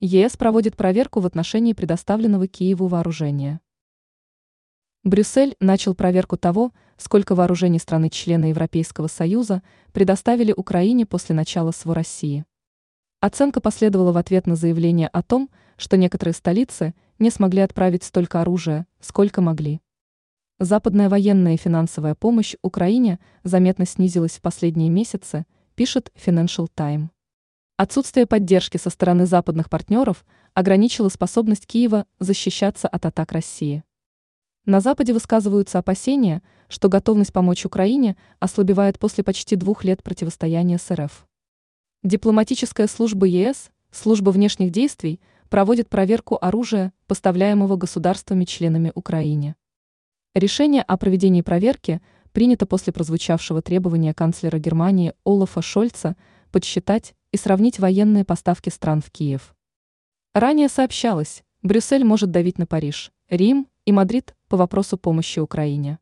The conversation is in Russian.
ЕС проводит проверку в отношении предоставленного Киеву вооружения. Брюссель начал проверку того, сколько вооружений страны-члены Европейского Союза предоставили Украине после начала СВО России. Оценка последовала в ответ на заявление о том, что некоторые столицы не смогли отправить столько оружия, сколько могли. Западная военная и финансовая помощь Украине заметно снизилась в последние месяцы, пишет Financial Times. Отсутствие поддержки со стороны западных партнеров ограничило способность Киева защищаться от атак России. На Западе высказываются опасения, что готовность помочь Украине ослабевает после почти двух лет противостояния с РФ. Дипломатическая служба ЕС, служба внешних действий, проводит проверку оружия, поставляемого государствами-членами Украине. Решение о проведении проверки принято после прозвучавшего требования канцлера Германии Олафа Шольца подсчитать и сравнить военные поставки стран в Киев. Ранее сообщалось, Брюссель может давить на Париж, Рим и Мадрид по вопросу помощи Украине.